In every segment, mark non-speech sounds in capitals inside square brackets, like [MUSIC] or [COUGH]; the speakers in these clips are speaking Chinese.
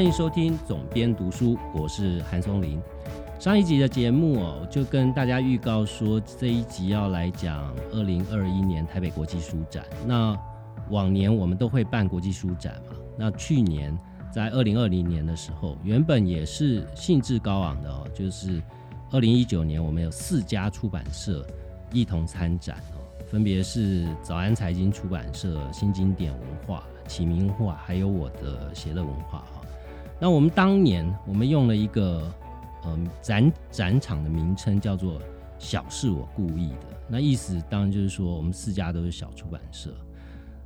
欢迎收听总编读书，我是韩松林。上一集的节目哦，就跟大家预告说，这一集要来讲二零二一年台北国际书展。那往年我们都会办国际书展嘛，那去年在二零二零年的时候，原本也是兴致高昂的哦，就是二零一九年我们有四家出版社一同参展哦，分别是早安财经出版社、新经典文化、启明文化，还有我的写乐文化哈。那我们当年我们用了一个。嗯，展展场的名称叫做“小是我故意的”，那意思当然就是说，我们四家都是小出版社，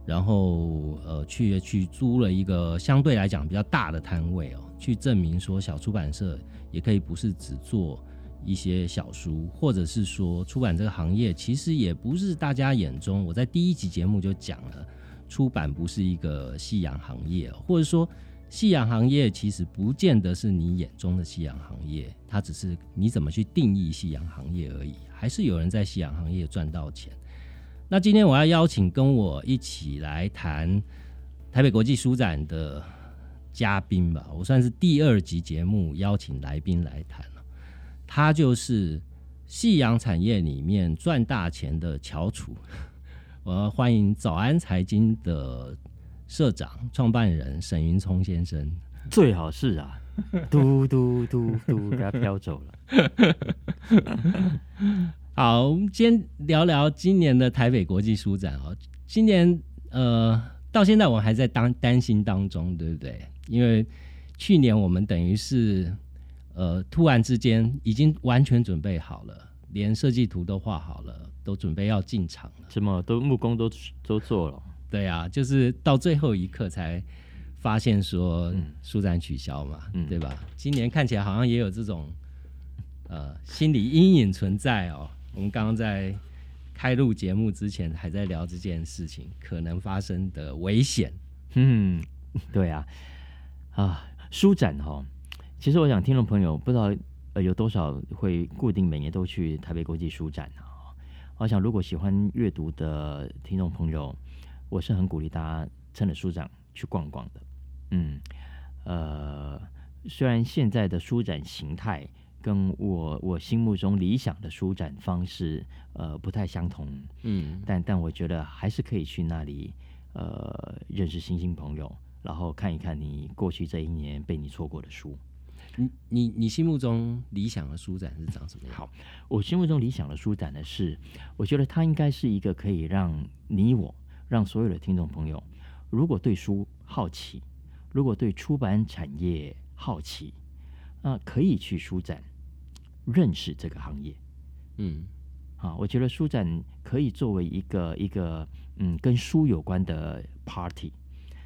然后呃，去去租了一个相对来讲比较大的摊位哦，去证明说小出版社也可以不是只做一些小书，或者是说出版这个行业其实也不是大家眼中，我在第一集节目就讲了，出版不是一个夕阳行业，或者说。夕阳行业其实不见得是你眼中的夕阳行业，它只是你怎么去定义夕阳行业而已。还是有人在夕阳行业赚到钱。那今天我要邀请跟我一起来谈台北国际书展的嘉宾吧，我算是第二集节目邀请来宾来谈了。他就是夕阳产业里面赚大钱的翘楚。我要欢迎早安财经的。社长、创办人沈云聪先生，最好是啊，嘟嘟嘟嘟，给他飘走了。[LAUGHS] 好，我们先聊聊今年的台北国际书展哦。今年呃，到现在我们还在当担心当中，对不对？因为去年我们等于是呃，突然之间已经完全准备好了，连设计图都画好了，都准备要进场了，什么都木工都都做了。对啊，就是到最后一刻才发现说书展取消嘛，对吧？今年看起来好像也有这种呃心理阴影存在哦。我们刚刚在开录节目之前还在聊这件事情可能发生的危险。嗯，对啊，啊，书展哈，其实我想听众朋友不知道呃有多少会固定每年都去台北国际书展啊。我想如果喜欢阅读的听众朋友。我是很鼓励大家趁着书展去逛逛的，嗯，呃，虽然现在的书展形态跟我我心目中理想的书展方式呃不太相同，嗯，但但我觉得还是可以去那里呃认识新新朋友，然后看一看你过去这一年被你错过的书。你你你心目中理想的书展是长什么样？好，我心目中理想的书展呢是，我觉得它应该是一个可以让你我。让所有的听众朋友，如果对书好奇，如果对出版产业好奇，啊，可以去书展认识这个行业。嗯，好，我觉得书展可以作为一个一个嗯，跟书有关的 party，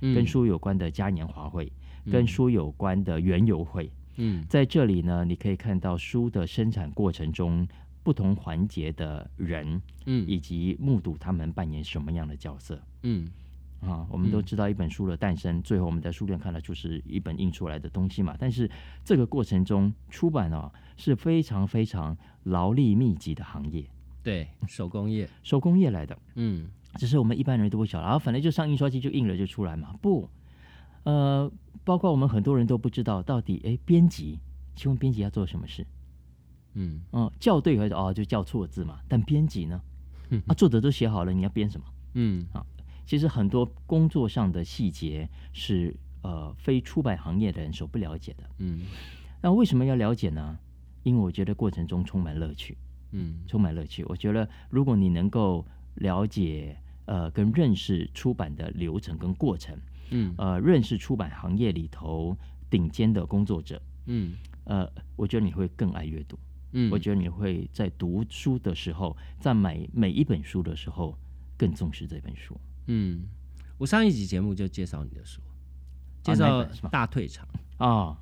跟书有关的嘉年华会，跟书有关的园游会。嗯，在这里呢，你可以看到书的生产过程中。不同环节的人，嗯，以及目睹他们扮演什么样的角色，嗯，啊，我们都知道一本书的诞生，最后我们在书店看到就是一本印出来的东西嘛。但是这个过程中，出版啊是非常非常劳力密集的行业，对，手工业，手工业来的，嗯，只是我们一般人都不晓得，然后反正就上印刷机就印了就出来嘛。不，呃，包括我们很多人都不知道到底，哎，编辑，请问编辑要做什么事？嗯哦，校对或者哦就叫错字嘛，但编辑呢？嗯啊，作者都写好了，你要编什么？嗯啊，其实很多工作上的细节是呃非出版行业的人所不了解的。嗯，那为什么要了解呢？因为我觉得过程中充满乐趣。嗯，充满乐趣。我觉得如果你能够了解呃跟认识出版的流程跟过程，嗯呃认识出版行业里头顶尖的工作者，嗯呃，我觉得你会更爱阅读。嗯，我觉得你会在读书的时候，在买每一本书的时候，更重视这本书。嗯，我上一集节目就介绍你的书，介绍大退场啊。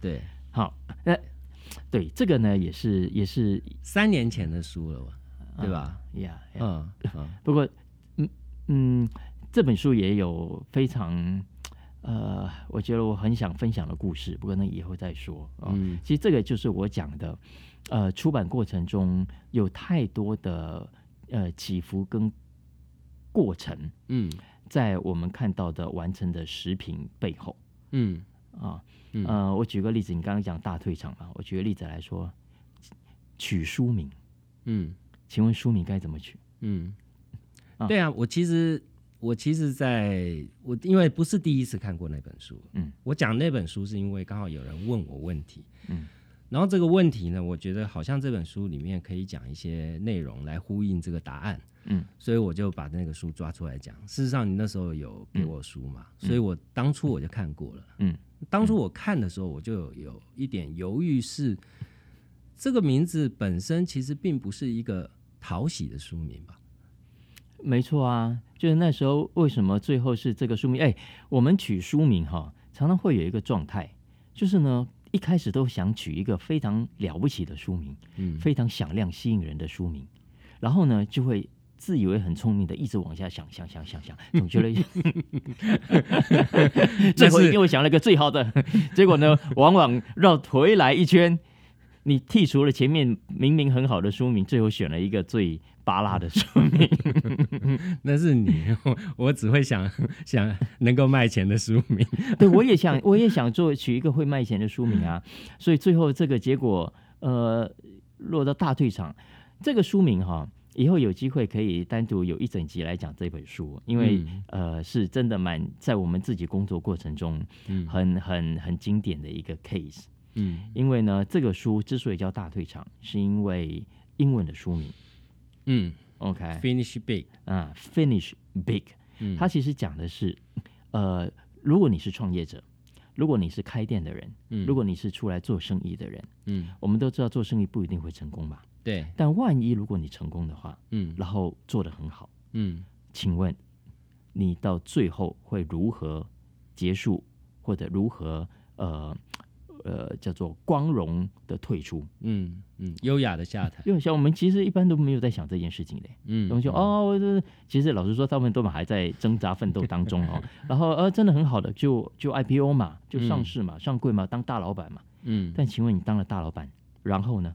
对，好，那对这个呢，也是也是三年前的书了，对吧？呀，嗯，[LAUGHS] 不过，嗯嗯，这本书也有非常。呃，我觉得我很想分享的故事，不过那以后再说啊。其实这个就是我讲的，呃，出版过程中有太多的呃起伏跟过程，嗯，在我们看到的完成的食品背后，嗯，啊。呃，我举个例子，你刚刚讲大退场嘛，我举个例子来说，取书名，嗯，请问书名该怎么取？嗯，对啊，我其实我其实在我因为不是第一次看过那本书，嗯，我讲那本书是因为刚好有人问我问题，嗯。然后这个问题呢，我觉得好像这本书里面可以讲一些内容来呼应这个答案，嗯，所以我就把那个书抓出来讲。事实上，你那时候有给我书嘛，所以我当初我就看过了，嗯，当初我看的时候，我就有一点犹豫，是这个名字本身其实并不是一个讨喜的书名吧？没错啊，就是那时候为什么最后是这个书名？哎，我们取书名哈，常常会有一个状态，就是呢。一开始都想取一个非常了不起的书名，嗯，非常响亮、吸引人的书名，然后呢，就会自以为很聪明的一直往下想，想，想，想，想，总觉得 [LAUGHS] [LAUGHS] 最后给我想了个最好的，结果呢，往往绕回来一圈，你剔除了前面明明很好的书名，最后选了一个最。巴拉的书名，[LAUGHS] 那是你，[LAUGHS] 我只会想 [LAUGHS] 想能够卖钱的书名。对，我也想，我也想做取一个会卖钱的书名啊。所以最后这个结果，呃，落到大退场。这个书名哈，以后有机会可以单独有一整集来讲这本书，因为呃，是真的蛮在我们自己工作过程中，嗯，很很很经典的一个 case。嗯，因为呢，这个书之所以叫大退场，是因为英文的书名。嗯，OK，Finish big 啊，Finish big，嗯，它其实讲的是，呃，如果你是创业者，如果你是开店的人，嗯，如果你是出来做生意的人，嗯，我们都知道做生意不一定会成功吧？对。但万一如果你成功的话，嗯，然后做的很好，嗯，请问你到最后会如何结束，或者如何呃？呃，叫做光荣的退出，嗯嗯，优雅的下台。因为像我们其实一般都没有在想这件事情的，嗯，我们就哦，其实老实说，他们都还在挣扎奋斗当中哦。[LAUGHS] 然后呃，真的很好的，就就 IPO 嘛，就上市嘛，上柜嘛，当大老板嘛，嗯。但请问你当了大老板，然后呢？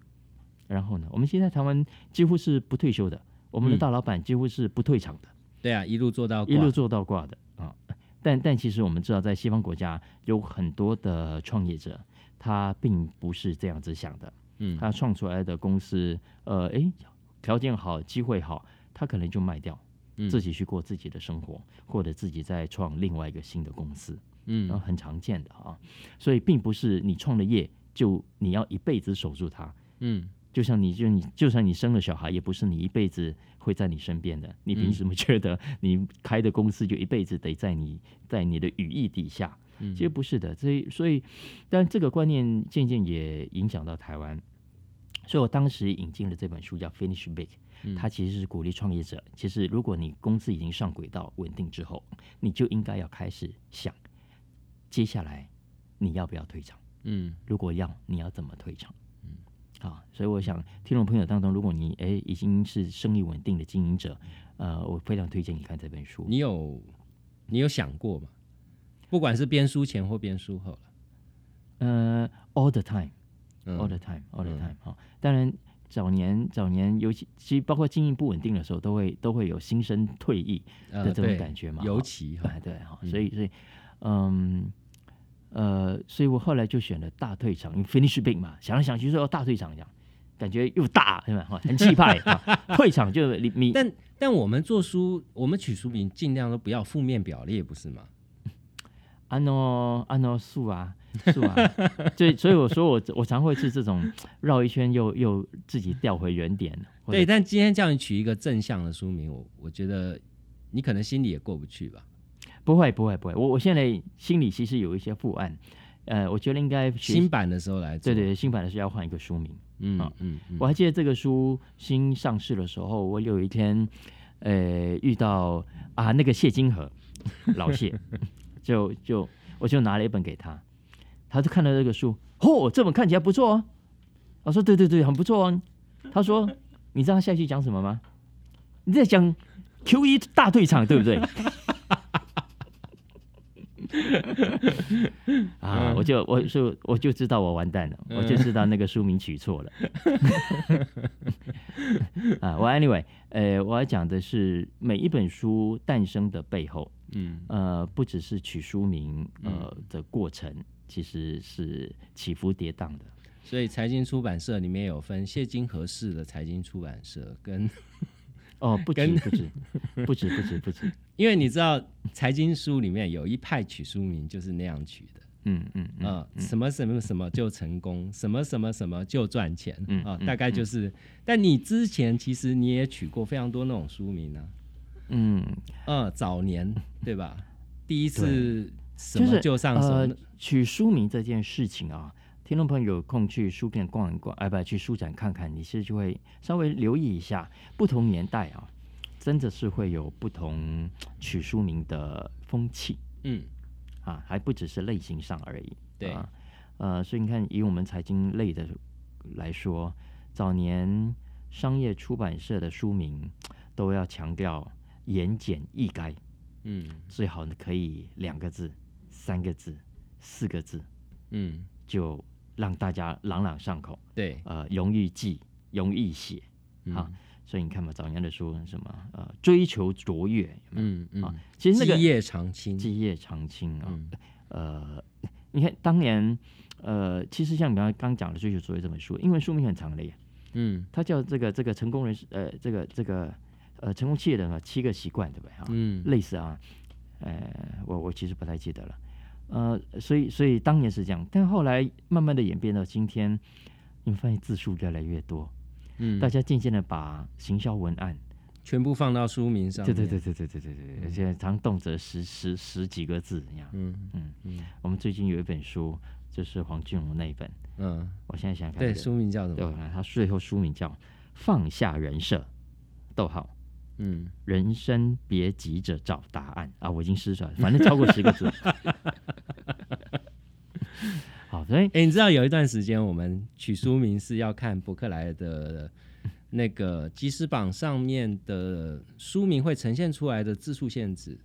然后呢？我们现在台湾几乎是不退休的，我们的大老板几乎是不退场的。对啊，一路做到一路做到挂的啊。但但其实我们知道，在西方国家有很多的创业者。他并不是这样子想的，嗯，他创出来的公司，呃，哎，条件好，机会好，他可能就卖掉，自己去过自己的生活，或者自己再创另外一个新的公司，嗯，然后很常见的啊，所以并不是你创了业就你要一辈子守住它，嗯，就像你就你就算你生了小孩，也不是你一辈子会在你身边的，你凭什么觉得你开的公司就一辈子得在你在你的羽翼底下？其实不是的，所以所以，但这个观念渐渐也影响到台湾，所以我当时引进了这本书叫《Finish Big》，它其实是鼓励创业者。其实如果你公司已经上轨道稳定之后，你就应该要开始想，接下来你要不要退场？嗯，如果要，你要怎么退场？嗯，好，所以我想听众朋友当中，如果你哎已经是生意稳定的经营者，呃，我非常推荐你看这本书。你有你有想过吗？不管是编书前或编书后了，呃，all the time，all the time，all the time。哈，当然早年早年，尤其其实包括经营不稳定的时候，都会都会有新生退役的这种感觉嘛。尤其哈，对哈，所以所以嗯呃，所以我后来就选了大退场，因为 finish big 嘛，想来想去说大退场，这样感觉又大，对吧？很气派啊。[LAUGHS] 退场就你你，但但我们做书，我们取书名尽量都不要负面表列，不是吗？安诺安诺树啊树啊，所以所以我说我我常会是这种绕一圈又又自己掉回原点。对，但今天叫你取一个正向的书名，我我觉得你可能心里也过不去吧？不会不会不会，我我现在心里其实有一些负案。呃，我觉得应该新版的时候来，对对，新版的时候要换一个书名。嗯嗯，我还记得这个书新上市的时候，我有一天呃遇到啊那个谢金河老谢。就就我就拿了一本给他，他就看到这个书，嚯，这本看起来不错哦。我说对对对，很不错哦。他说，你知道他下去讲什么吗？你在讲 Q 一大队场，对不对？[LAUGHS] 啊，我就我就我就知道我完蛋了，我就知道那个书名取错了。[LAUGHS] 啊，我 anyway，呃，我要讲的是每一本书诞生的背后。嗯，呃，不只是取书名，呃的过程其实是起伏跌宕的。所以财经出版社里面有分谢金河式的财经出版社跟哦，不止不止不止不止不止，[LAUGHS] 因为你知道财经书里面有一派取书名就是那样取的。嗯嗯嗯，什么什么什么就成功，什么什么什么就赚钱啊，大概就是。但你之前其实你也取过非常多那种书名呢，嗯呃，早年 [LAUGHS] 对吧？第一次什么就上手，取书名这件事情啊，听众朋友有空去书店逛一逛，哎不，去书展看看，你是就会稍微留意一下，不同年代啊，真的是会有不同取书名的风气，嗯。啊，还不只是类型上而已，对啊，呃，所以你看，以我们财经类的来说，早年商业出版社的书名都要强调言简意赅，嗯，最好呢可以两个字、三个字、四个字，嗯，就让大家朗朗上口，对，呃，容易记、容易写，啊。所以你看嘛，早年的书什么呃，追求卓越，嗯嗯。啊，其实那个基业长青，基业长青啊，呃，你看当年呃，其实像你刚刚讲的《追求卓越》这本书，英文书名很长的耶，嗯，它叫这个这个成功人士呃，这个这个呃，成功企业的呢七个习惯对不对啊？嗯，类似啊，呃，我我其实不太记得了，呃，所以所以当年是这样，但后来慢慢的演变到今天，你发现字数越来越多。嗯，大家渐渐的把行销文案全部放到书名上，对对对对对对对对，而且常动辄十十十几个字一样。嗯嗯嗯，我们最近有一本书，就是黄俊荣那一本。嗯，我现在想想，对，书名叫什么？对，他最后书名叫《放下人设》，逗号，嗯，人生别急着找答案啊，我已经失传，反正超过十个字。[LAUGHS] 好，所以哎，你知道有一段时间我们取书名是要看博客来的那个即时榜上面的书名会呈现出来的字数限制。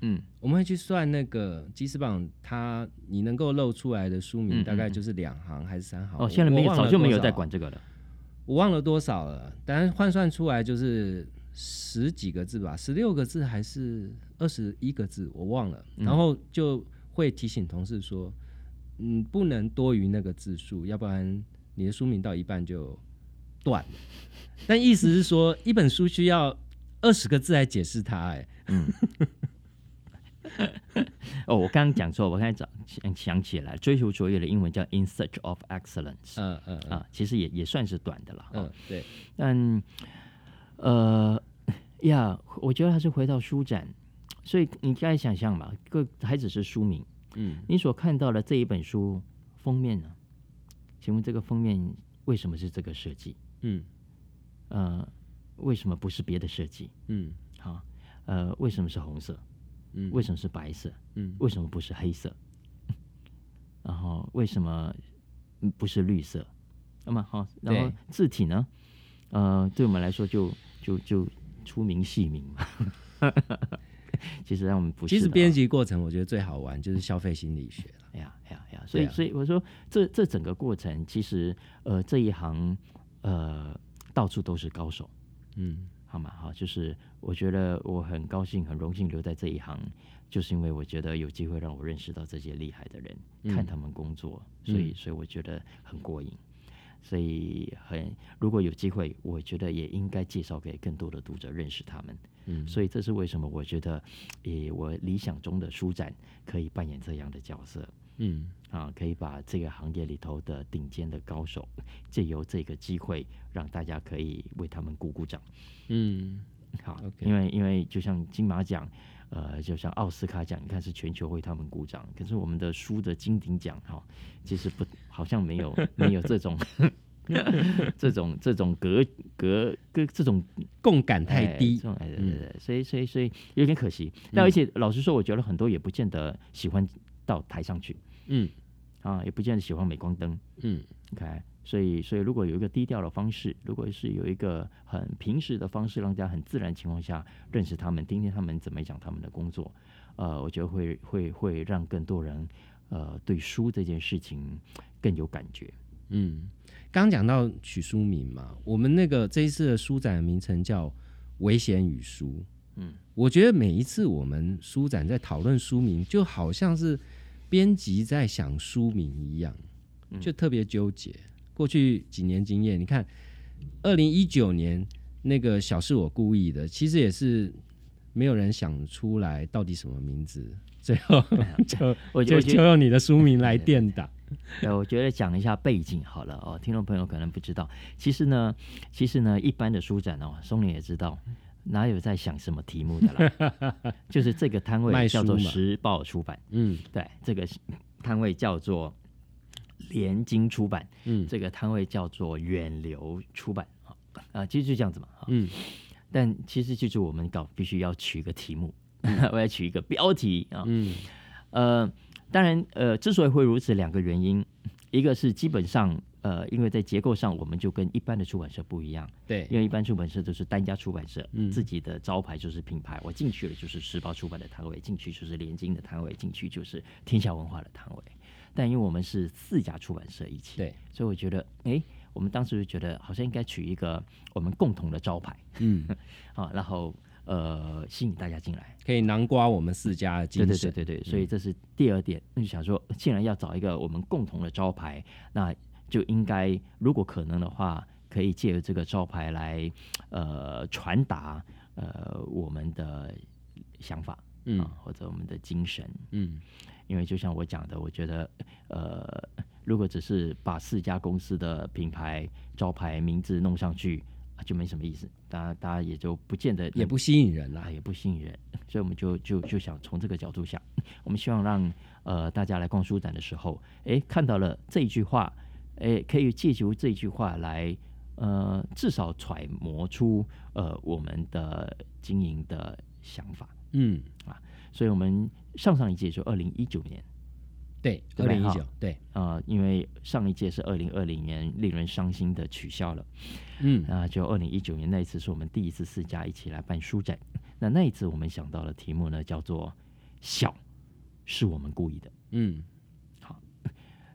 嗯，我们会去算那个即时榜，它你能够露出来的书名大概就是两行还是三行？哦，现在没有，早就没有在管这个了。我忘了多少了，但是换算出来就是十几个字吧，十六个字还是二十一个字，我忘了。然后就会提醒同事说。嗯，不能多于那个字数，要不然你的书名到一半就断了。但意思是说，一本书需要二十个字来解释它。哎，嗯。[LAUGHS] 哦，我刚刚讲错，我刚才想想起来，追求卓越的英文叫 In Search of Excellence。嗯嗯啊，其实也也算是短的了。嗯，对。但呃 [LAUGHS] 呀，我觉得还是回到书展，所以你该想象嘛，个还只是书名。嗯，你所看到的这一本书封面呢？请问这个封面为什么是这个设计？嗯，呃，为什么不是别的设计？嗯，好，呃，为什么是红色？嗯，为什么是白色？嗯，为什么不是黑色？[LAUGHS] 然后为什么不是绿色？那么好，然后字体呢？呃，对我们来说就就就出名戏名嘛。[LAUGHS] 其实让我们不。其实编辑过程，我觉得最好玩就是消费心理学了。哎呀，哎呀，哎呀，所以，所以我说，这这整个过程，其实，呃，这一行，呃，到处都是高手。嗯，好嘛，好，就是我觉得我很高兴、很荣幸留在这一行，就是因为我觉得有机会让我认识到这些厉害的人，看他们工作，所以，所以我觉得很过瘾。所以很，如果有机会，我觉得也应该介绍给更多的读者认识他们。嗯，所以这是为什么我觉得，诶，我理想中的书展可以扮演这样的角色。嗯，啊，可以把这个行业里头的顶尖的高手，借由这个机会，让大家可以为他们鼓鼓掌。嗯，好，因为因为就像金马奖。呃，就像奥斯卡奖，你看是全球为他们鼓掌，可是我们的书的金鼎奖哈，其实不好像没有没有这种 [LAUGHS] [LAUGHS] 这种这种格格格这种共感太低，对对对，所以所以所以有点可惜。那而且老实说，我觉得很多也不见得喜欢到台上去，嗯，啊，也不见得喜欢镁光灯，嗯，OK。所以，所以如果有一个低调的方式，如果是有一个很平时的方式，让大家很自然情况下认识他们，听听他们怎么讲他们的工作，呃，我觉得会会会让更多人呃对书这件事情更有感觉。嗯，刚讲到取书名嘛，我们那个这一次的书展的名称叫《危险与书》，嗯，我觉得每一次我们书展在讨论书名，就好像是编辑在想书名一样，就特别纠结。过去几年经验，你看，二零一九年那个小是我故意的，其实也是没有人想出来到底什么名字，最后 [LAUGHS] 就我就就用你的书名来垫档。对，我觉得讲一下背景好了哦，听众朋友可能不知道，其实呢，其实呢，一般的书展哦，松林也知道。哪有在想什么题目的啦？[LAUGHS] 就是这个摊位叫做时报出版，嗯，对，这个摊位叫做联经出版，嗯，这个摊位叫做远流出版啊，啊，其实就这样子嘛，嗯，但其实就是我们搞必须要取一个题目，[LAUGHS] 我要取一个标题啊，嗯，呃，当然，呃，之所以会如此，两个原因，一个是基本上。呃，因为在结构上，我们就跟一般的出版社不一样。对，因为一般出版社都是单家出版社，自己的招牌就是品牌。我进去了就是时报出版的摊位，进去就是联经的摊位，进去就是天下文化的摊位。但因为我们是四家出版社一起，对，所以我觉得，哎，我们当时就觉得好像应该取一个我们共同的招牌，嗯，[LAUGHS] 啊，然后呃，吸引大家进来，可以囊括我们四家的精神。对对对对对，所以这是第二点。那就想说，既然要找一个我们共同的招牌，那就应该，如果可能的话，可以借由这个招牌来，呃，传达呃我们的想法，嗯，或者我们的精神，嗯，因为就像我讲的，我觉得，呃，如果只是把四家公司的品牌招牌名字弄上去，就没什么意思，大家大家也就不见得，也不吸引人啦，也不吸引人，所以我们就就就想从这个角度想，我们希望让呃大家来逛书展的时候，哎，看到了这一句话。诶，可以借由这一句话来，呃，至少揣摩出呃我们的经营的想法，嗯。啊，所以我们上上一届就二零一九年，对，二零一九，对，啊，因为上一届是二零二零年，令人伤心的取消了，嗯。啊，就二零一九年那一次是我们第一次四家一起来办书展，那那一次我们想到的题目呢叫做“小是我们故意的”，嗯，好，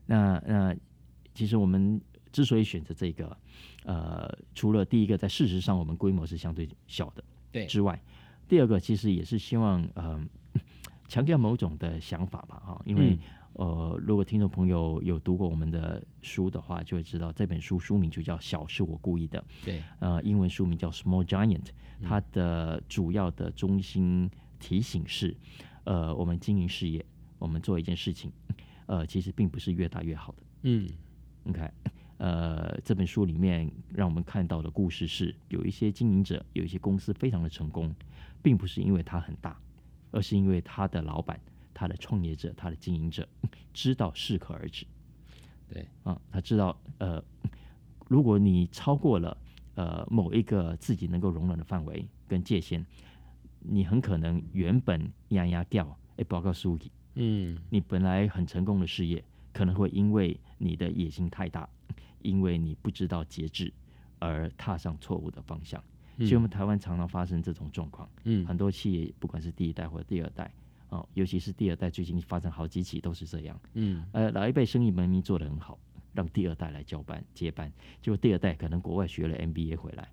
那那。其实我们之所以选择这个，呃，除了第一个在事实上我们规模是相对小的，对。之外，第二个其实也是希望呃强调某种的想法吧，哈，因为呃，如果听众朋友有读过我们的书的话，就会知道这本书书名就叫《小是我故意的》，对，呃，英文书名叫《Small Giant》，它的主要的中心提醒是，呃，我们经营事业，我们做一件事情，呃，其实并不是越大越好的，嗯。，OK，呃，这本书里面让我们看到的故事是，有一些经营者，有一些公司非常的成功，并不是因为它很大，而是因为他的老板、他的创业者、他的经营者知道适可而止。对，啊，他知道，呃，如果你超过了呃某一个自己能够容忍的范围跟界限，你很可能原本压压掉，哎，报告书记，嗯，你本来很成功的事业。可能会因为你的野心太大，因为你不知道节制，而踏上错误的方向。所以，我们台湾常常发生这种状况。嗯，很多企业不管是第一代或者第二代，哦，尤其是第二代，最近发生好几起都是这样。嗯，呃，老一辈生意明明做得很好，让第二代来交班接班，结果第二代可能国外学了 MBA 回来，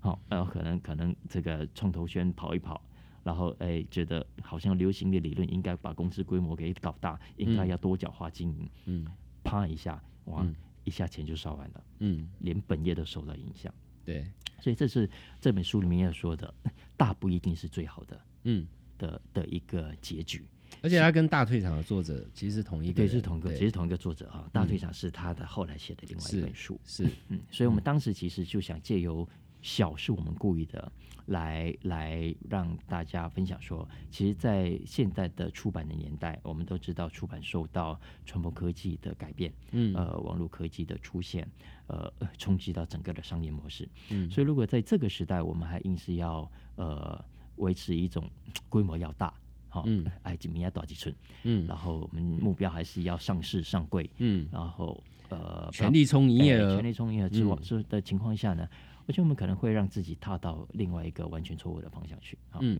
好，然后可能可能这个创投圈跑一跑。然后哎，觉得好像流行的理论应该把公司规模给搞大，应该要多角化经营。嗯，啪一下，哇，一下钱就烧完了。嗯，连本业都受到影响。对，所以这是这本书里面要说的，大不一定是最好的。嗯，的的一个结局。而且他跟大退场的作者其实是同一个，对，是同一个，其实同一个作者啊。大退场是他的后来写的另外一本书。是，嗯，所以我们当时其实就想借由。小是我们故意的，来来让大家分享说，其实，在现在的出版的年代，我们都知道出版受到传播科技的改变，嗯，呃，网络科技的出现，呃，冲击到整个的商业模式，嗯，所以如果在这个时代，我们还硬是要呃维持一种规模要大，好，嗯，哎，几米要多几寸，嗯，然后我们目标还是要上市上柜，嗯，然后呃，全力冲营业额，全力冲营业额之往之的情况下呢？我觉得我们可能会让自己踏到另外一个完全错误的方向去。嗯，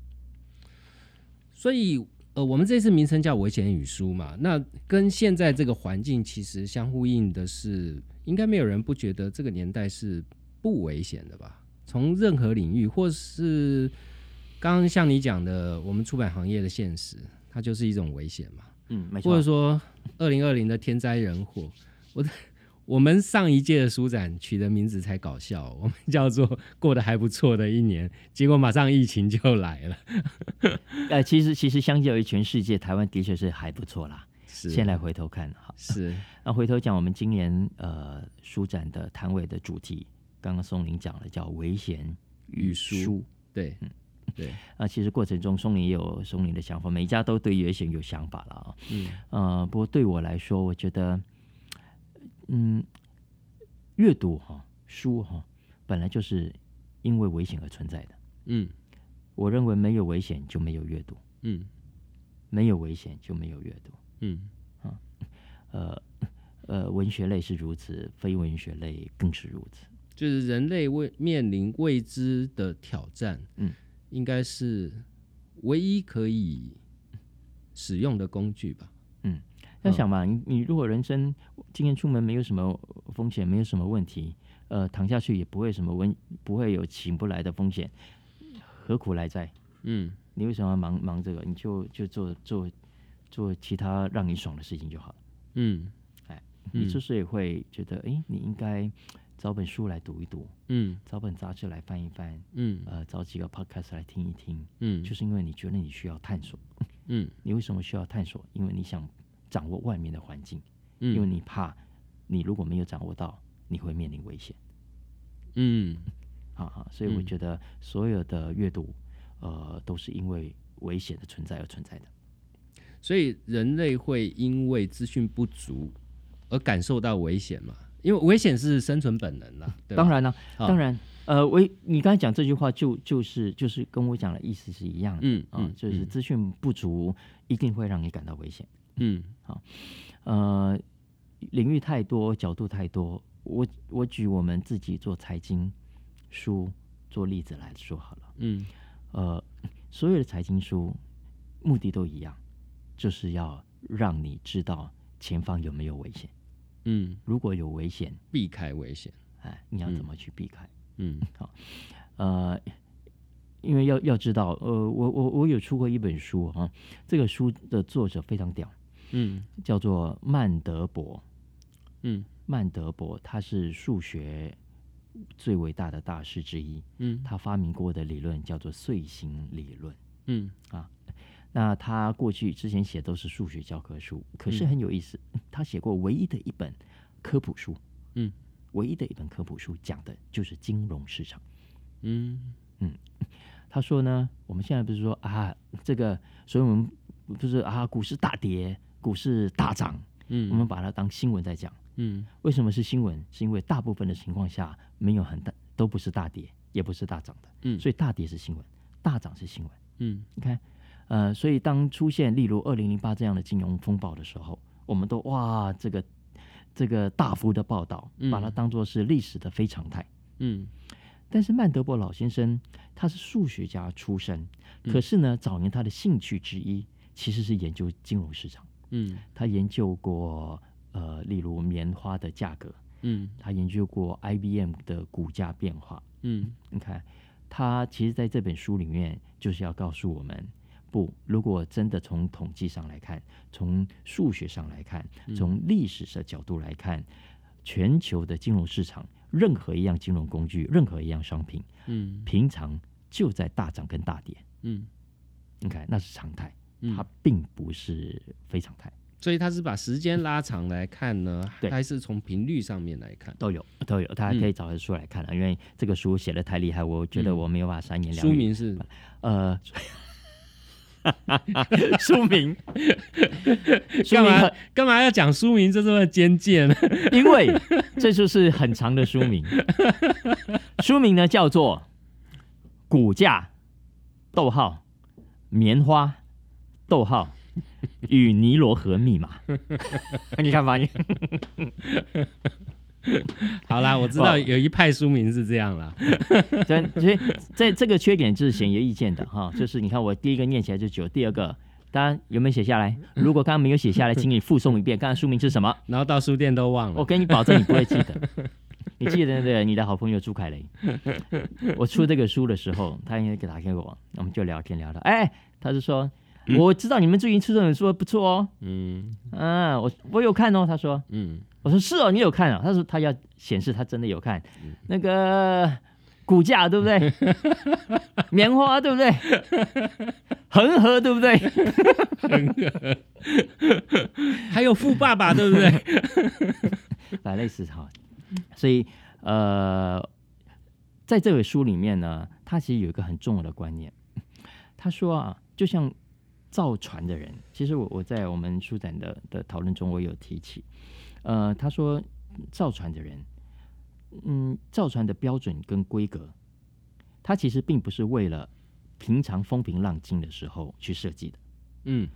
所以呃，我们这次名称叫危险与书嘛，那跟现在这个环境其实相呼应的是，应该没有人不觉得这个年代是不危险的吧？从任何领域，或是刚刚像你讲的，我们出版行业的现实，它就是一种危险嘛。嗯，没错。或者说，二零二零的天灾人祸，我 [LAUGHS] 我们上一届的书展取的名字才搞笑，[LAUGHS] 我们叫做过得还不错的一年，结果马上疫情就来了。[LAUGHS] 呃，其实其实相较于全世界，台湾的确是还不错啦。是，先来回头看，好，是。那回头讲我们今年呃书展的摊位的主题，刚刚松林讲了，叫危险与书。对，嗯。对啊，其实过程中松林也有松林的想法，每一家都对危险有想法了啊。嗯，呃，不过对我来说，我觉得，嗯，阅读哈书哈本来就是因为危险而存在的。嗯，我认为没有危险就没有阅读。嗯，没有危险就没有阅读。嗯，啊，呃呃，文学类是如此，非文学类更是如此。就是人类未面临未知的挑战。嗯。应该是唯一可以使用的工具吧。嗯，要想嘛，你你如果人生今天出门没有什么风险，没有什么问题，呃，躺下去也不会什么问，不会有醒不来的风险，何苦来哉？嗯，你为什么要忙忙这个？你就就做做做其他让你爽的事情就好了。嗯，哎，你是不是也会觉得，哎，你应该。找本书来读一读，嗯，找本杂志来翻一翻，嗯，呃，找几个 podcast 来听一听，嗯，就是因为你觉得你需要探索，嗯，[LAUGHS] 你为什么需要探索？因为你想掌握外面的环境，嗯，因为你怕你如果没有掌握到，你会面临危险，嗯，好 [LAUGHS] 好，所以我觉得所有的阅读，呃，都是因为危险的存在而存在的，所以人类会因为资讯不足而感受到危险嘛？因为危险是生存本能了，[LAUGHS] 当然了，当然，呃，危，你刚才讲这句话就就是就是跟我讲的意思是一样的，嗯嗯，就是资讯不足一定会让你感到危险，嗯，好，呃，领域太多，角度太多，我我举我们自己做财经书做例子来说好了，嗯，呃，所有的财经书目的都一样，就是要让你知道前方有没有危险。嗯，如果有危险，避开危险，哎，你要怎么去避开？嗯，好，呃，因为要要知道，呃，我我我有出过一本书啊，这个书的作者非常屌，嗯，叫做曼德伯，嗯，曼德伯他是数学最伟大的大师之一，嗯，他发明过的理论叫做碎形理论，嗯。啊。那他过去之前写都是数学教科书，可是很有意思，他写过唯一的一本科普书，嗯，唯一的一本科普书讲的就是金融市场，嗯。嗯，他说呢，我们现在不是说啊，这个，所以我们不是啊，股市大跌，股市大涨，嗯，我们把它当新闻在讲，嗯，为什么是新闻？是因为大部分的情况下没有很大，都不是大跌，也不是大涨的，嗯，所以大跌是新闻，大涨是新闻，嗯，你看。呃，所以当出现例如二零零八这样的金融风暴的时候，我们都哇，这个这个大幅的报道，把它当做是历史的非常态。嗯，但是曼德伯老先生他是数学家出身，可是呢，早年他的兴趣之一其实是研究金融市场。嗯，他研究过呃，例如棉花的价格。嗯，他研究过 IBM 的股价变化。嗯，你看，他其实在这本书里面就是要告诉我们。不，如果真的从统计上来看，从数学上来看，从历史的角度来看，全球的金融市场，任何一样金融工具，任何一样商品，嗯，平常就在大涨跟大跌，嗯，你看那是常态，它并不是非常态，所以它是把时间拉长来看呢，还是从频率上面来看，都有都有，大家可以找着书来看了，因为这个书写的太厉害，我觉得我没有办法三言两语。书名是呃。[LAUGHS] 书名干嘛？干嘛要讲书名？就这么尖尖呢？因为这就是很长的书名。[LAUGHS] 书名呢叫做“骨架”，逗号，棉花，逗号，与尼罗河密码。[LAUGHS] 你看吧，你。[LAUGHS] 好啦，我知道有一派书名是这样啦。[LAUGHS] 所以在这个缺点就是显而易见的哈，就是你看我第一个念起来就九，第二个当然有没有写下来？如果刚刚没有写下来，请你复诵一遍，刚刚书名是什么？然后到书店都忘了。我跟你保证，你不会记得。你记得对你的好朋友朱凯雷，我出这个书的时候，他应该给打给我，我们就聊天聊到，哎，他就说，我知道你们最近出这本书不错哦，嗯嗯，我我有看哦，他说，嗯，我说是哦，你有看啊？他说他要显示他真的有看，那个。骨架对不对？[LAUGHS] 棉花对不对？恒河对不对？恒河，还有富爸爸对不对？[LAUGHS] 来类似哈，所以呃，在这本书里面呢，他其实有一个很重要的观念。他说啊，就像造船的人，其实我我在我们书展的的讨论中，我有提起。呃，他说造船的人。嗯，造船的标准跟规格，他其实并不是为了平常风平浪静的时候去设计的。嗯，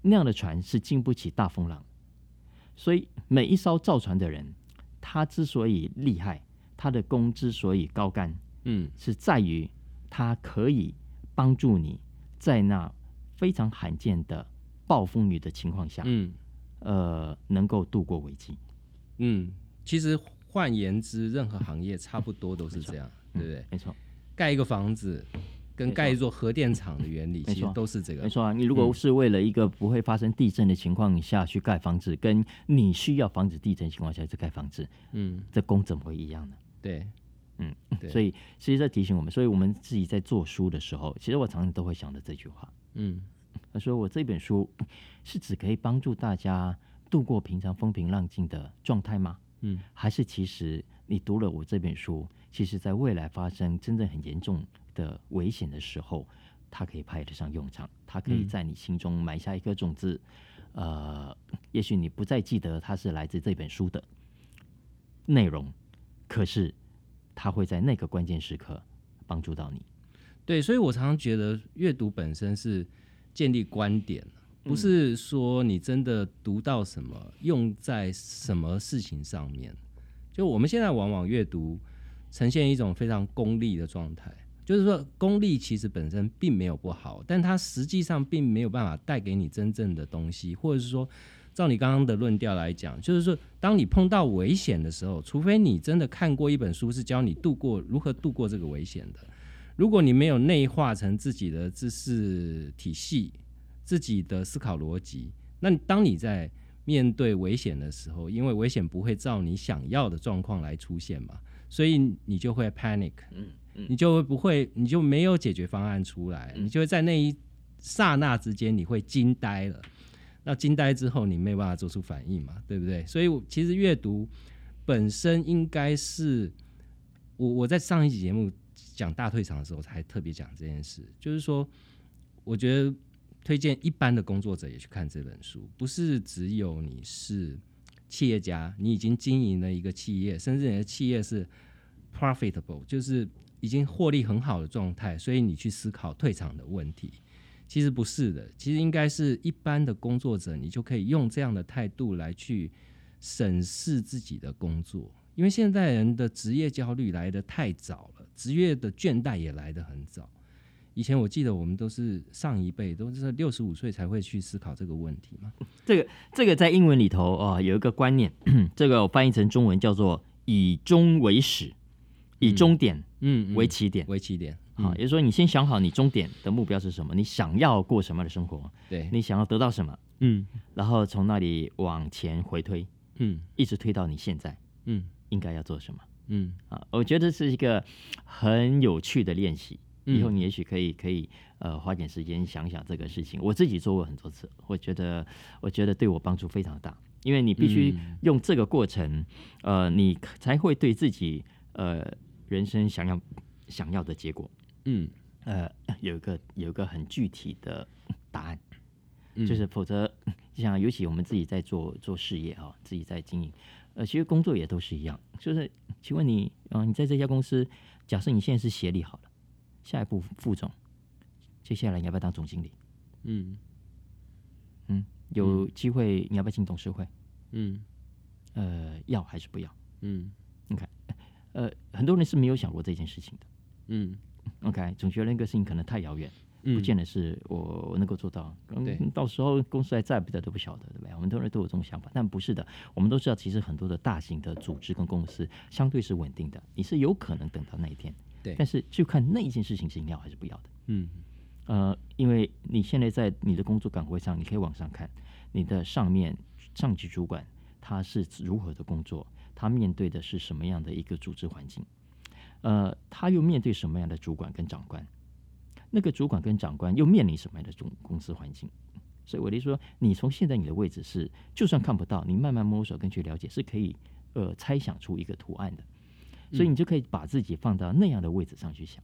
那样的船是经不起大风浪，所以每一艘造船的人，他之所以厉害，他的功之所以高干，嗯，是在于他可以帮助你在那非常罕见的暴风雨的情况下，嗯，呃，能够度过危机。嗯，其实。换言之，任何行业差不多都是这样，对不对？没错，盖一个房子跟盖一座核电厂的原理，其实都是这个。没错啊，你如果是为了一个不会发生地震的情况下去盖房子，跟你需要防止地震情况下去盖房子，嗯，这工怎么会一样呢？对，嗯，所以其实在提醒我们，所以我们自己在做书的时候，其实我常常都会想着这句话，嗯，他说我这本书是只可以帮助大家度过平常风平浪静的状态吗？嗯，还是其实你读了我这本书，其实在未来发生真正很严重的危险的时候，它可以派得上用场，它可以在你心中埋下一颗种子。呃，也许你不再记得它是来自这本书的内容，可是它会在那个关键时刻帮助到你。对，所以我常常觉得阅读本身是建立观点。不是说你真的读到什么，用在什么事情上面。就我们现在往往阅读呈现一种非常功利的状态，就是说功利其实本身并没有不好，但它实际上并没有办法带给你真正的东西，或者是说，照你刚刚的论调来讲，就是说，当你碰到危险的时候，除非你真的看过一本书是教你度过如何度过这个危险的，如果你没有内化成自己的知识体系。自己的思考逻辑，那当你在面对危险的时候，因为危险不会照你想要的状况来出现嘛，所以你就会 panic，嗯嗯，你就会不会，你就没有解决方案出来，你就会在那一刹那之间你会惊呆了，那惊呆之后你没有办法做出反应嘛，对不对？所以其实阅读本身应该是，我我在上一集节目讲大退场的时候才特别讲这件事，就是说，我觉得。推荐一般的工作者也去看这本书，不是只有你是企业家，你已经经营了一个企业，甚至你的企业是 profitable，就是已经获利很好的状态，所以你去思考退场的问题。其实不是的，其实应该是一般的工作者，你就可以用这样的态度来去审视自己的工作，因为现在人的职业焦虑来的太早了，职业的倦怠也来得很早。以前我记得我们都是上一辈都是六十五岁才会去思考这个问题嘛。[LAUGHS] 这个这个在英文里头啊有一个观念，[COUGHS] 这个我翻译成中文叫做以终为始，以终点嗯为起点为起点。好，也就是说你先想好你终点的目标是什么，你想要过什么样的生活，对。你想要得到什么，嗯，然后从那里往前回推，嗯，一直推到你现在，嗯，应该要做什么，嗯。啊，我觉得是一个很有趣的练习。以后你也许可以可以呃花点时间想想这个事情。我自己做过很多次，我觉得我觉得对我帮助非常大，因为你必须用这个过程，呃，你才会对自己呃人生想要想要的结果，嗯呃有一个有一个很具体的答案，就是否则像尤其我们自己在做做事业啊，自己在经营，呃，其实工作也都是一样，就是请问你啊，你在这家公司，假设你现在是协理好了。下一步副总，接下来你要不要当总经理？嗯嗯，有机会你要不要进董事会？嗯，呃，要还是不要？嗯，你看，呃，很多人是没有想过这件事情的。嗯，OK，总觉得那个事情可能太遥远，不见得是我我能够做到。嗯，到时候公司还在不在都不晓得，对不对？我们都人都有这种想法，但不是的。我们都知道，其实很多的大型的组织跟公司相对是稳定的，你是有可能等到那一天。对，但是就看那一件事情是你要还是不要的。嗯，呃，因为你现在在你的工作岗位上，你可以往上看，你的上面上级主管他是如何的工作，他面对的是什么样的一个组织环境，呃，他又面对什么样的主管跟长官，那个主管跟长官又面临什么样的总公司环境？所以我就说，你从现在你的位置是，就算看不到，你慢慢摸索跟去了解，是可以呃猜想出一个图案的。所以你就可以把自己放到那样的位置上去想，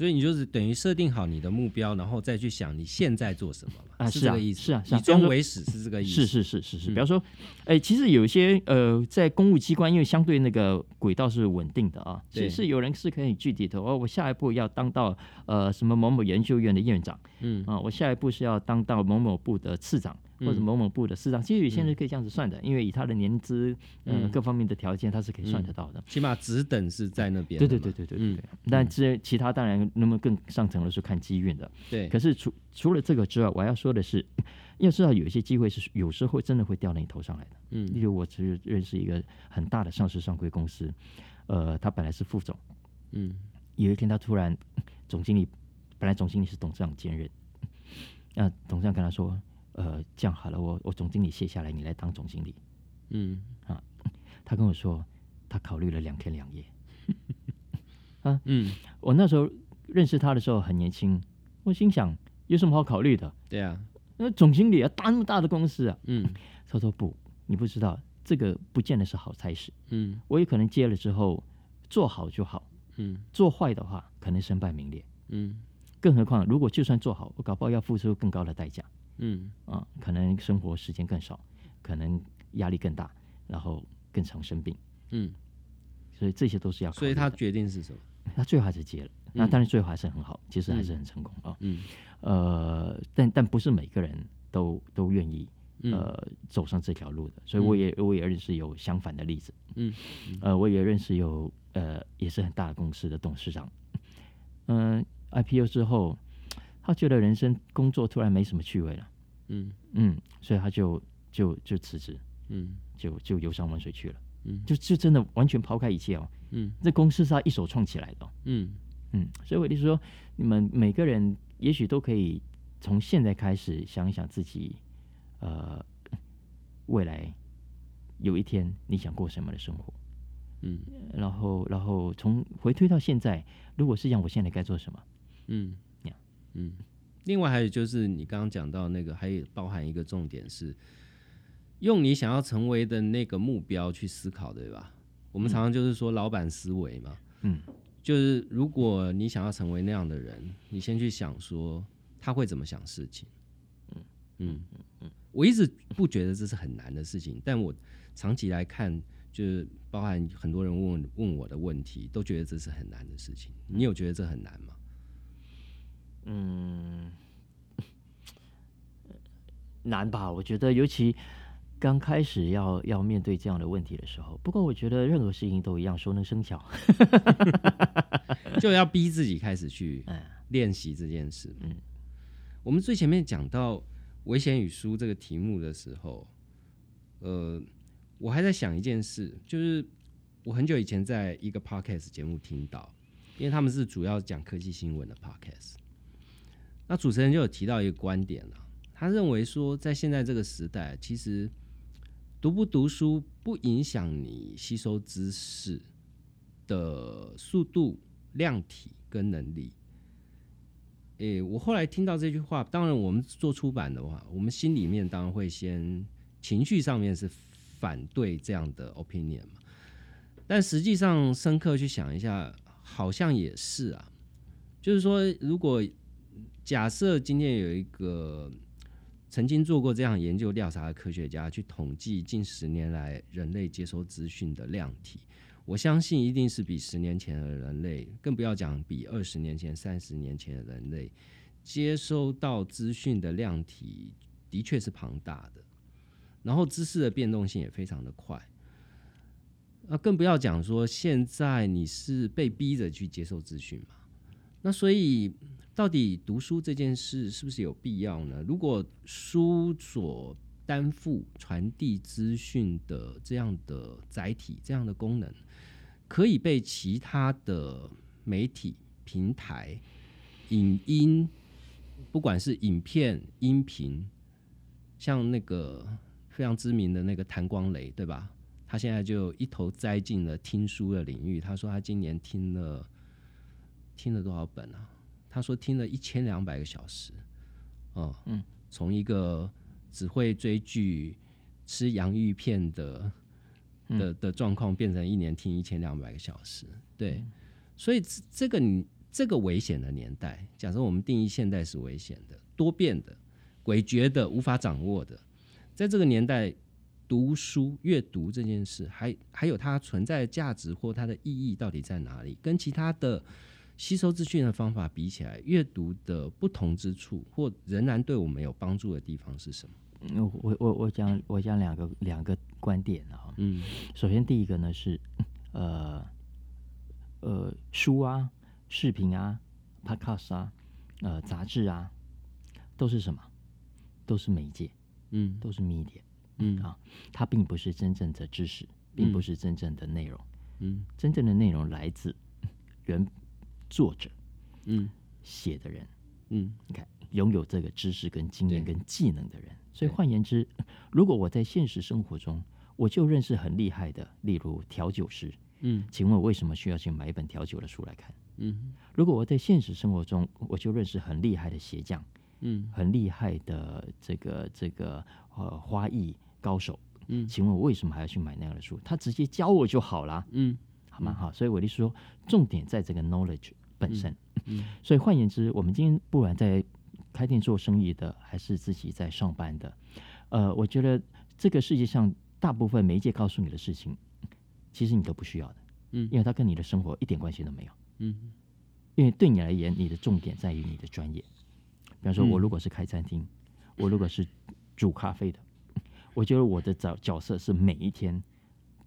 所以你就是等于设定好你的目标，然后再去想你现在做什么啊？是这个意思，是啊，以终为始是这个意思。是是是是是，比方说，哎，其实有一些呃，在公务机关，因为相对那个轨道是稳定的啊，其实有人是可以具体的哦，我下一步要当到呃什么某某研究院的院长，嗯啊，我下一步是要当到某某部的次长。或者某某部的市长，其实有些人可以这样子算的，因为以他的年资，嗯，各方面的条件，他是可以算得到的。起码职等是在那边。对对对对对对。但这其他当然，那么更上层的是看机运的。对。可是除除了这个之外，我要说的是，要知道有一些机会是有时候真的会掉到你头上来的。嗯。例如，我只是认识一个很大的上市上柜公司，呃，他本来是副总，嗯，有一天他突然总经理，本来总经理是董事长兼任，那董事长跟他说。呃，这样好了，我我总经理卸下来，你来当总经理。嗯啊，他跟我说，他考虑了两天两夜。[LAUGHS] 啊，嗯，我那时候认识他的时候很年轻，我心想有什么好考虑的？对啊，那总经理啊，大那么大的公司啊，嗯，他说不，你不知道这个不见得是好差事。嗯，我也可能接了之后做好就好，嗯，做坏的话可能身败名裂。嗯，更何况如果就算做好，我搞不好要付出更高的代价。嗯啊，可能生活时间更少，可能压力更大，然后更常生病。嗯，所以这些都是要。所以他决定是什么？他最后还是接了。那当然最后还是很好，其实还是很成功啊。嗯，呃，但但不是每个人都都愿意呃走上这条路的。所以我也我也认识有相反的例子。嗯，呃，我也认识有呃也是很大的公司的董事长。嗯，IPO 之后。他觉得人生工作突然没什么趣味了，嗯。嗯，所以他就就就辞职，嗯，就就游山玩水去了，嗯，就就真的完全抛开一切哦，嗯，这公司是他一手创起来的，嗯。嗯，所以我就是说，你们每个人也许都可以从现在开始想一想自己，呃，未来有一天你想过什么的生活，嗯，然后然后从回推到现在，如果是讲我现在该做什么，嗯。嗯，另外还有就是你刚刚讲到那个，还有包含一个重点是，用你想要成为的那个目标去思考，对吧？我们常常就是说老板思维嘛，嗯，就是如果你想要成为那样的人，你先去想说他会怎么想事情，嗯嗯嗯我一直不觉得这是很难的事情，但我长期来看，就是包含很多人问问我的问题，都觉得这是很难的事情。你有觉得这很难吗？嗯，难吧？我觉得，尤其刚开始要要面对这样的问题的时候。不过，我觉得任何事情都一样，熟能生巧，就要逼自己开始去练习这件事。[LAUGHS] 嗯，我们最前面讲到《危险与书》这个题目的时候，呃，我还在想一件事，就是我很久以前在一个 podcast 节目听到，因为他们是主要讲科技新闻的 podcast。那主持人就有提到一个观点了，他认为说，在现在这个时代，其实读不读书不影响你吸收知识的速度、量体跟能力。诶，我后来听到这句话，当然我们做出版的话，我们心里面当然会先情绪上面是反对这样的 opinion 嘛，但实际上深刻去想一下，好像也是啊，就是说如果。假设今天有一个曾经做过这样研究调查的科学家去统计近十年来人类接收资讯的量体，我相信一定是比十年前的人类，更不要讲比二十年前、三十年前的人类接收到资讯的量体的确是庞大的，然后知识的变动性也非常的快。那更不要讲说现在你是被逼着去接受资讯嘛，那所以。到底读书这件事是不是有必要呢？如果书所担负传递资讯的这样的载体、这样的功能，可以被其他的媒体平台、影音，不管是影片、音频，像那个非常知名的那个谭光雷，对吧？他现在就一头栽进了听书的领域。他说他今年听了听了多少本啊？他说听了一千两百个小时，哦，嗯，从一个只会追剧、吃洋芋片的的的状况，变成一年听一千两百个小时。对，所以这个你这个危险的年代，假设我们定义现代是危险的、多变的、诡谲的、无法掌握的，在这个年代，读书、阅读这件事，还还有它存在的价值或它的意义到底在哪里？跟其他的。吸收资讯的方法比起来，阅读的不同之处，或仍然对我们有帮助的地方是什么？我我我讲我讲两个两个观点啊。嗯，首先第一个呢是，[LAUGHS] 呃呃书啊、视频啊、podcast 啊、呃杂志啊，都是什么？都是媒介，嗯，都是 media，嗯啊，它并不是真正的知识，并不是真正的内容，嗯，真正的内容来自原。作者，嗯，写的人，嗯，你看，拥有这个知识、跟经验、跟技能的人。所以换言之，如果我在现实生活中，我就认识很厉害的，例如调酒师，嗯，请问我为什么需要去买一本调酒的书来看？嗯，如果我在现实生活中，我就认识很厉害的鞋匠，嗯，很厉害的这个这个呃花艺高手，嗯，请问我为什么还要去买那样的书？他直接教我就好了，嗯，好吗？好，所以我就说，重点在这个 knowledge。本身，[LAUGHS] 所以换言之，我们今天不管在开店做生意的，还是自己在上班的，呃，我觉得这个世界上大部分媒介告诉你的事情，其实你都不需要的，嗯，因为它跟你的生活一点关系都没有，嗯，因为对你而言，你的重点在于你的专业。比方说，我如果是开餐厅，我如果是煮咖啡的，我觉得我的角角色是每一天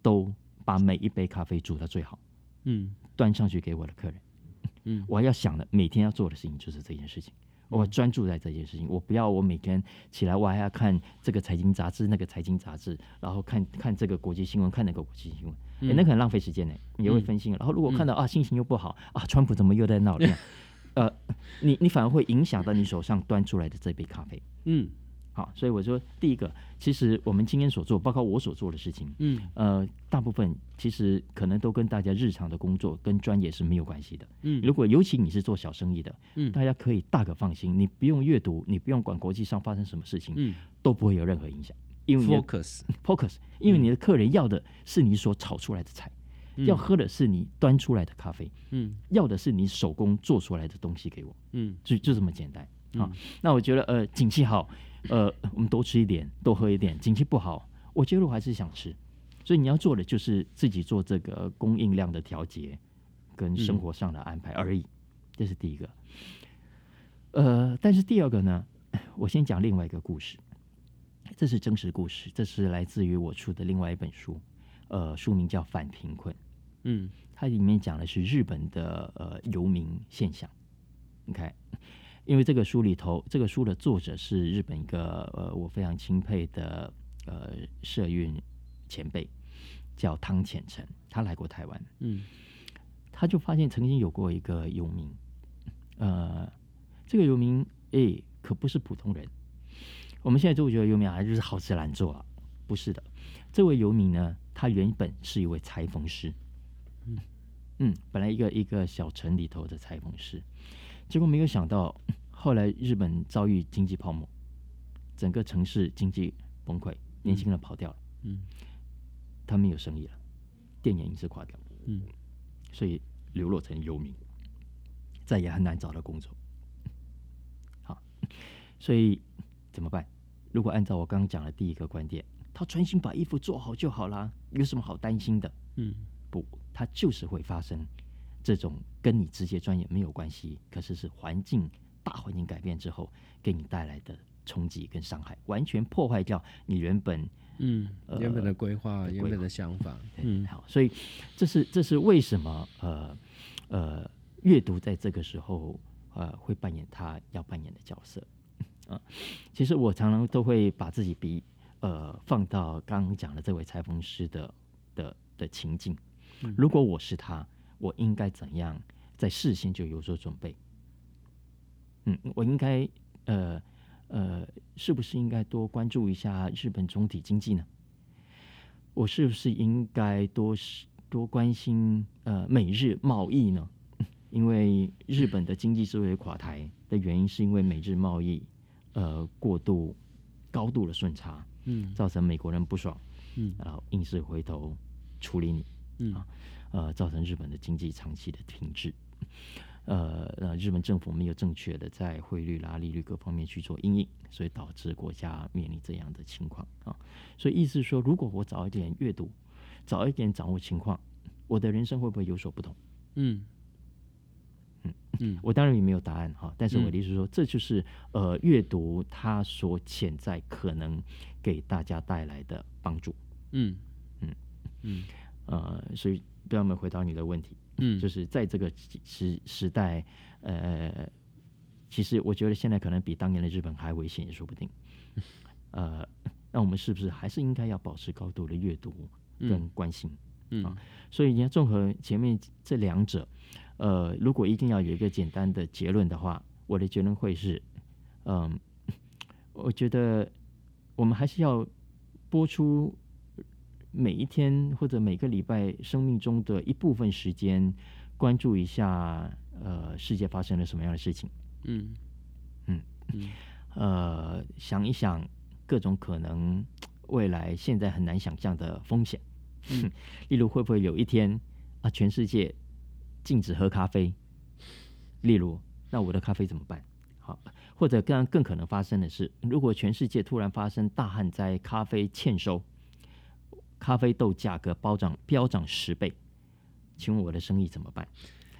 都把每一杯咖啡煮到最好，嗯，端上去给我的客人。嗯，[LAUGHS] 我要想的每天要做的事情就是这件事情，我专注在这件事情，我不要我每天起来我还要看这个财经杂志那个财经杂志，然后看看这个国际新闻看那个国际新闻，哎，那可能浪费时间呢，你会分心。然后如果看到啊心情又不好啊，川普怎么又在闹？[LAUGHS] 呃，你你反而会影响到你手上端出来的这杯咖啡。嗯。好，所以我说，第一个，其实我们今天所做，包括我所做的事情，嗯，呃，大部分其实可能都跟大家日常的工作跟专业是没有关系的，嗯，如果尤其你是做小生意的，嗯，大家可以大可放心，你不用阅读，你不用管国际上发生什么事情，嗯，都不会有任何影响，因为 focus，focus，[LAUGHS] 因为你的客人要的是你所炒出来的菜，要喝的是你端出来的咖啡，嗯，要的是你手工做出来的东西给我，嗯，就就这么简单，好，那我觉得，呃，景气好。呃，我们多吃一点，多喝一点。景气不好，我觉得我还是想吃，所以你要做的就是自己做这个供应量的调节跟生活上的安排而已。这是第一个。呃，但是第二个呢，我先讲另外一个故事，这是真实故事，这是来自于我出的另外一本书，呃，书名叫《反贫困》。嗯，它里面讲的是日本的呃游民现象。你看。因为这个书里头，这个书的作者是日本一个呃我非常钦佩的呃社运前辈，叫汤浅成，他来过台湾，嗯，他就发现曾经有过一个游民，呃，这个游民哎可不是普通人，我们现在就觉得游民啊就是好吃懒做啊，不是的，这位游民呢，他原本是一位裁缝师，嗯。嗯，本来一个一个小城里头的裁缝师。结果没有想到，后来日本遭遇经济泡沫，整个城市经济崩溃，年轻人跑掉了，嗯，他没有生意了，店也因此垮掉，嗯，所以流落成游民，再也很难找到工作。好，所以怎么办？如果按照我刚刚讲的第一个观点，他专心把衣服做好就好啦，有什么好担心的？嗯，不，他就是会发生。这种跟你直接专业没有关系，可是是环境大环境改变之后给你带来的冲击跟伤害，完全破坏掉你原本嗯原本的规划、原本的想法。嗯，好，所以这是这是为什么呃呃阅读在这个时候呃，会扮演他要扮演的角色 [LAUGHS] 啊。其实我常常都会把自己比呃放到刚刚讲的这位裁缝师的的的情境。如果我是他，我应该怎样在事先就有所准备？嗯，我应该呃呃，是不是应该多关注一下日本总体经济呢？我是不是应该多多关心呃美日贸易呢？[LAUGHS] 因为日本的经济之所以垮台的原因，是因为美日贸易呃过度高度的顺差，嗯，造成美国人不爽，嗯，然后硬是回头处理你，嗯啊，呃，造成日本的经济长期的停滞，呃 [LAUGHS] 呃，日本政府没有正确的在汇率啦、利率各方面去做应应，所以导致国家面临这样的情况啊。所以意思说，如果我早一点阅读，早一点掌握情况，我的人生会不会有所不同？嗯。嗯嗯，我当然也没有答案哈，但是我的意思是说，这就是呃阅读它所潜在可能给大家带来的帮助。嗯嗯嗯，呃，所以不要我们回答你的问题，嗯，就是在这个时时代，呃，其实我觉得现在可能比当年的日本还危险也说不定。呃，那我们是不是还是应该要保持高度的阅读跟关心？嗯，所以你要综合前面这两者。呃，如果一定要有一个简单的结论的话，我的结论会是，嗯，[LAUGHS] 我觉得我们还是要播出每一天或者每个礼拜生命中的一部分时间，关注一下呃世界发生了什么样的事情。嗯嗯嗯，呃，想一想各种可能未来现在很难想象的风险，嗯 [LAUGHS] 例如会不会有一天啊，全世界。禁止喝咖啡，例如，那我的咖啡怎么办？好，或者更更可能发生的是，如果全世界突然发生大旱灾，咖啡欠收，咖啡豆价格暴涨，飙涨十倍，请问我的生意怎么办？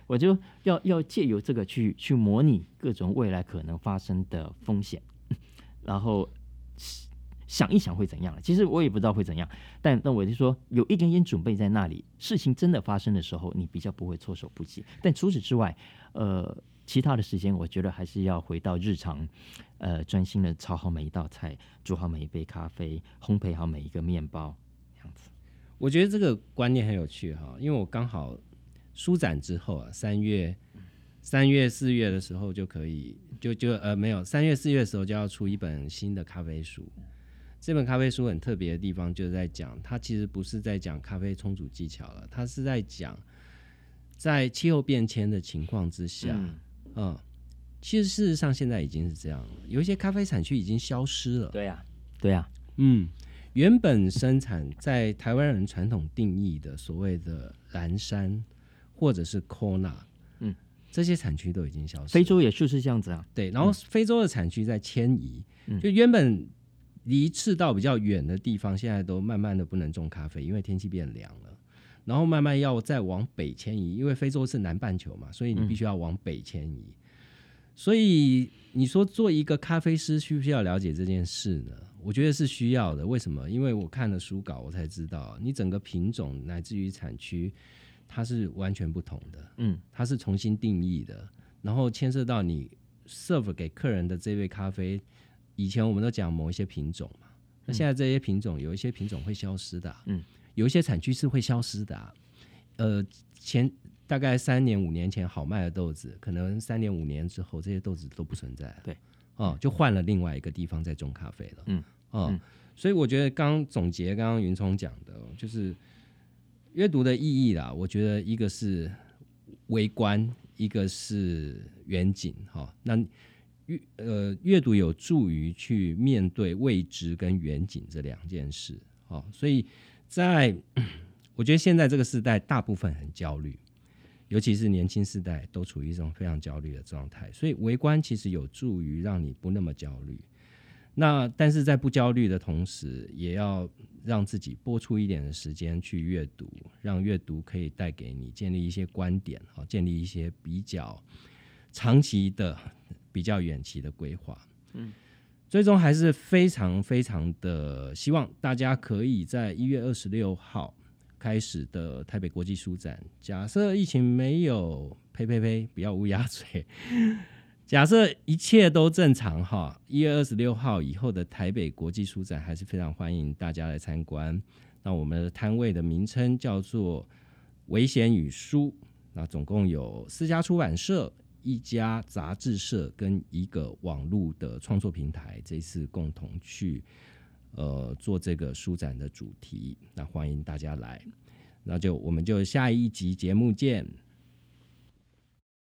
我就要要借由这个去去模拟各种未来可能发生的风险，[LAUGHS] 然后。想一想会怎样？其实我也不知道会怎样，但那我就说有一点点准备在那里，事情真的发生的时候，你比较不会措手不及。但除此之外，呃，其他的时间，我觉得还是要回到日常，呃，专心的炒好每一道菜，煮好每一杯咖啡，烘焙好每一个面包，我觉得这个观念很有趣哈，因为我刚好书展之后啊，三月、三月、四月的时候就可以，就就呃没有，三月、四月的时候就要出一本新的咖啡书。这本咖啡书很特别的地方，就是在讲它其实不是在讲咖啡冲煮技巧了，它是在讲在气候变迁的情况之下，嗯，其实事实上现在已经是这样了，有一些咖啡产区已经消失了。对呀，对呀，嗯，原本生产在台湾人传统定义的所谓的蓝山或者是 Kona，嗯，这些产区都已经消失。非洲也就是这样子啊，对，然后非洲的产区在迁移，就原本。离赤道比较远的地方，现在都慢慢的不能种咖啡，因为天气变凉了。然后慢慢要再往北迁移，因为非洲是南半球嘛，所以你必须要往北迁移。所以你说做一个咖啡师需不需要了解这件事呢？我觉得是需要的。为什么？因为我看了书稿，我才知道你整个品种乃至于产区，它是完全不同的。嗯，它是重新定义的，然后牵涉到你 serve 给客人的这杯咖啡。以前我们都讲某一些品种嘛，那现在这些品种有一些品种会消失的，嗯，有一些产区是会消失的，呃，前大概三年五年前好卖的豆子，可能三年五年之后这些豆子都不存在了，对，哦，就换了另外一个地方在种咖啡了，嗯，哦，所以我觉得刚总结刚刚云聪讲的，就是阅读的意义啦，我觉得一个是微观，一个是远景，哈，那。阅呃阅读有助于去面对未知跟远景这两件事，哦，所以在 [CLEARS THROAT] 我觉得现在这个时代，大部分很焦虑，尤其是年轻世代都处于一种非常焦虑的状态，所以围观其实有助于让你不那么焦虑。那但是在不焦虑的同时，也要让自己拨出一点的时间去阅读，让阅读可以带给你建立一些观点，好，建立一些比较长期的。比较远期的规划，嗯，最终还是非常非常的希望大家可以在一月二十六号开始的台北国际书展，假设疫情没有呸呸呸，不要乌鸦嘴，假设一切都正常哈，一月二十六号以后的台北国际书展还是非常欢迎大家来参观。那我们的摊位的名称叫做“危险与书”，那总共有四家出版社、一家杂志社跟一个网络的创作平台，这次共同去呃做这个书展的主题。那欢迎大家来，那就我们就下一集节目见。